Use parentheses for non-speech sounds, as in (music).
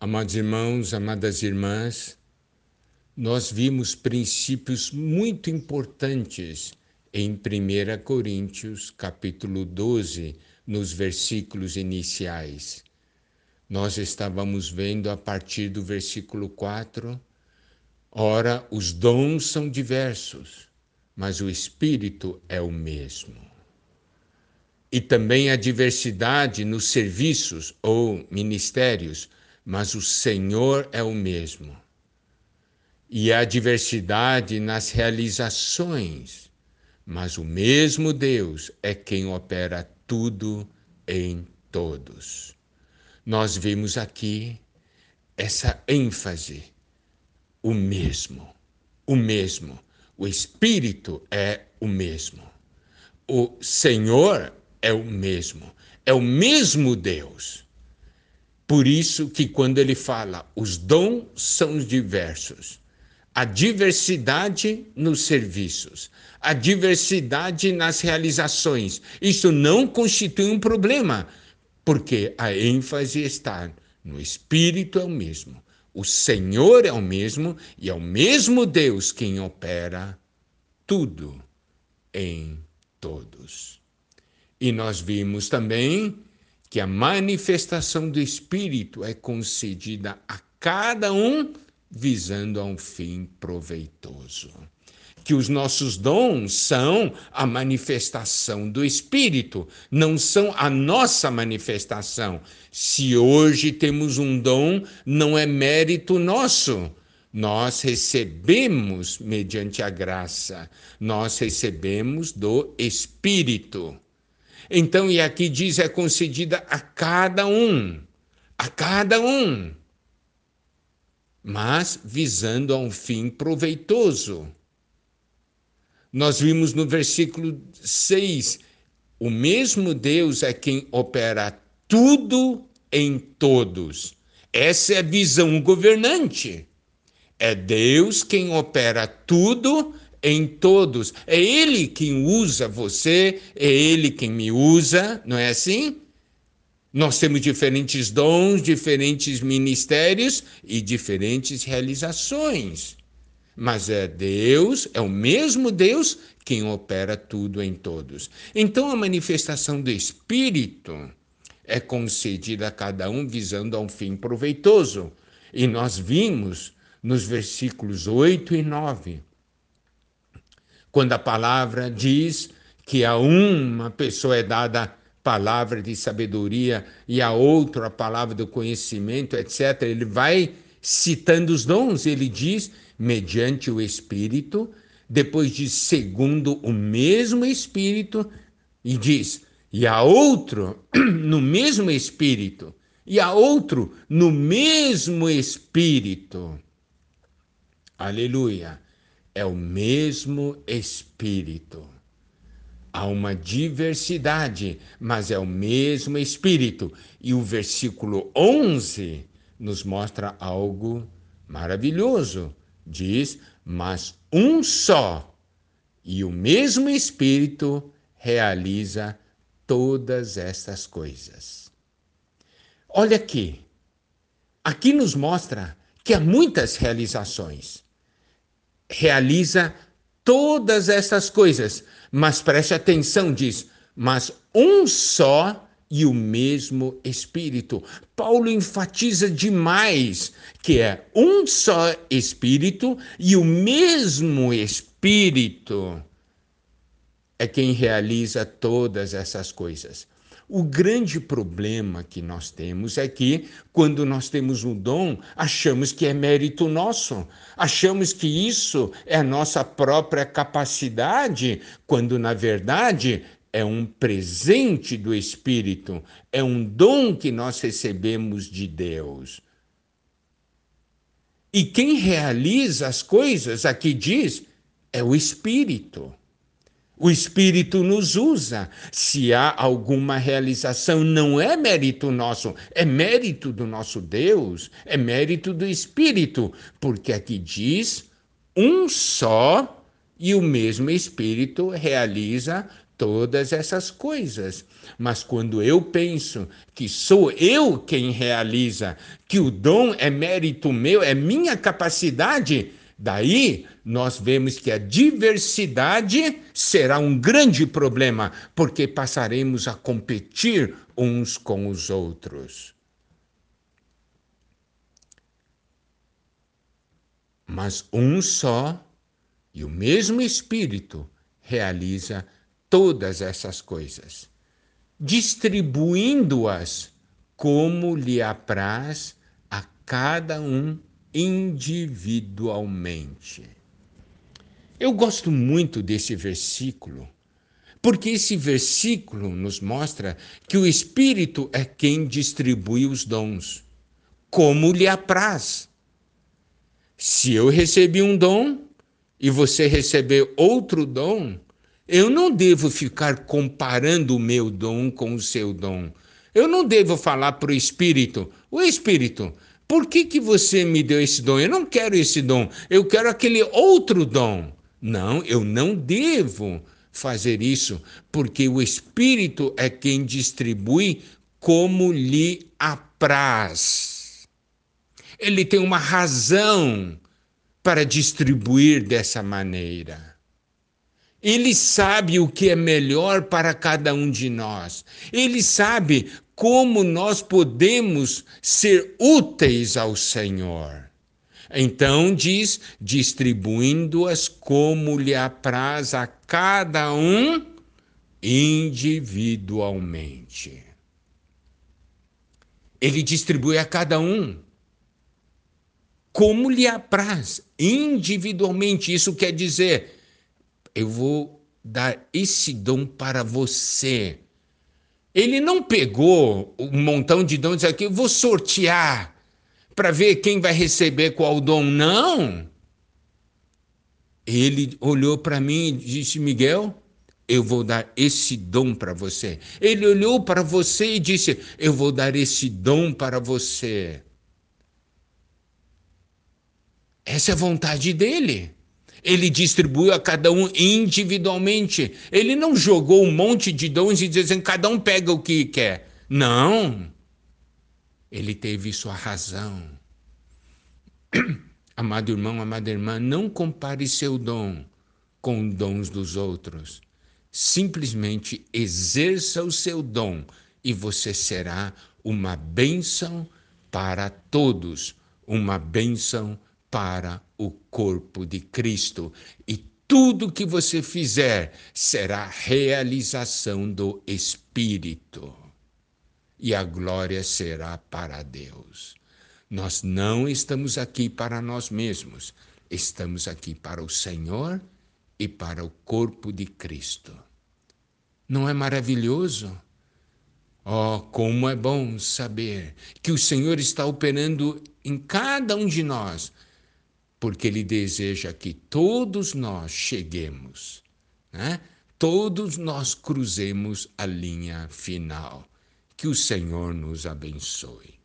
Amados irmãos, amadas irmãs, nós vimos princípios muito importantes em 1 Coríntios, capítulo 12, nos versículos iniciais. Nós estávamos vendo a partir do versículo 4, ora, os dons são diversos, mas o Espírito é o mesmo. E também a diversidade nos serviços ou ministérios, mas o Senhor é o mesmo. E a diversidade nas realizações, mas o mesmo Deus é quem opera tudo em todos. Nós vimos aqui essa ênfase, o mesmo, o mesmo. O Espírito é o mesmo. O Senhor é o mesmo. É o mesmo Deus. Por isso que quando ele fala, os dons são diversos, a diversidade nos serviços, a diversidade nas realizações, isso não constitui um problema, porque a ênfase está no Espírito é o mesmo, o Senhor é o mesmo e é o mesmo Deus quem opera tudo em todos. E nós vimos também que a manifestação do Espírito é concedida a cada um visando a um fim proveitoso. Que os nossos dons são a manifestação do Espírito, não são a nossa manifestação. Se hoje temos um dom, não é mérito nosso. Nós recebemos mediante a graça, nós recebemos do Espírito. Então, e aqui diz, é concedida a cada um, a cada um, mas visando a um fim proveitoso. Nós vimos no versículo 6, o mesmo Deus é quem opera tudo em todos. Essa é a visão governante. É Deus quem opera tudo em todos. É Ele quem usa você, é Ele quem me usa, não é assim? Nós temos diferentes dons, diferentes ministérios e diferentes realizações. Mas é Deus, é o mesmo Deus quem opera tudo em todos. Então a manifestação do Espírito é concedida a cada um visando a um fim proveitoso. E nós vimos nos versículos 8 e 9 quando a palavra diz que a uma pessoa é dada palavra de sabedoria e a outra a palavra do conhecimento, etc. Ele vai citando os dons, ele diz mediante o Espírito, depois diz segundo o mesmo Espírito e diz e a outro (clears throat) no mesmo Espírito e a outro no mesmo Espírito. Aleluia é o mesmo Espírito. Há uma diversidade, mas é o mesmo Espírito. E o versículo 11 nos mostra algo maravilhoso. Diz: Mas um só e o mesmo Espírito realiza todas estas coisas. Olha aqui. Aqui nos mostra que há muitas realizações realiza todas essas coisas. Mas preste atenção, diz, mas um só e o mesmo Espírito. Paulo enfatiza demais que é um só Espírito e o mesmo Espírito é quem realiza todas essas coisas. O grande problema que nós temos é que, quando nós temos um dom, achamos que é mérito nosso, achamos que isso é a nossa própria capacidade, quando, na verdade, é um presente do Espírito, é um dom que nós recebemos de Deus. E quem realiza as coisas, aqui diz, é o Espírito. O Espírito nos usa. Se há alguma realização, não é mérito nosso, é mérito do nosso Deus, é mérito do Espírito, porque aqui diz um só e o mesmo Espírito realiza todas essas coisas. Mas quando eu penso que sou eu quem realiza, que o dom é mérito meu, é minha capacidade, daí nós vemos que a diversidade será um grande problema, porque passaremos a competir uns com os outros. Mas um só e o mesmo Espírito realiza todas essas coisas, distribuindo-as como lhe apraz a cada um individualmente. Eu gosto muito desse versículo, porque esse versículo nos mostra que o Espírito é quem distribui os dons, como lhe apraz. Se eu recebi um dom e você receber outro dom, eu não devo ficar comparando o meu dom com o seu dom. Eu não devo falar para o Espírito: O Espírito, por que, que você me deu esse dom? Eu não quero esse dom, eu quero aquele outro dom. Não, eu não devo fazer isso, porque o Espírito é quem distribui como lhe apraz. Ele tem uma razão para distribuir dessa maneira. Ele sabe o que é melhor para cada um de nós. Ele sabe como nós podemos ser úteis ao Senhor. Então diz: distribuindo-as como lhe apraz a cada um individualmente. Ele distribui a cada um como lhe apraz, individualmente. Isso quer dizer eu vou dar esse dom para você. Ele não pegou um montão de dons aqui, eu vou sortear para ver quem vai receber qual dom. Não. Ele olhou para mim e disse: Miguel, eu vou dar esse dom para você. Ele olhou para você e disse: Eu vou dar esse dom para você. Essa é a vontade dele. Ele distribuiu a cada um individualmente. Ele não jogou um monte de dons e dizendo cada um pega o que quer. Não. Ele teve sua razão. (clears throat) Amado irmão, amada irmã, não compare seu dom com dons dos outros. Simplesmente exerça o seu dom e você será uma bênção para todos, uma bênção para o corpo de Cristo. E tudo que você fizer será realização do Espírito. E a glória será para Deus. Nós não estamos aqui para nós mesmos, estamos aqui para o Senhor e para o corpo de Cristo. Não é maravilhoso? Oh, como é bom saber que o Senhor está operando em cada um de nós porque Ele deseja que todos nós cheguemos, né? todos nós cruzemos a linha final. Que o Senhor nos abençoe.